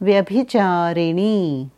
व्यभिचारिणी।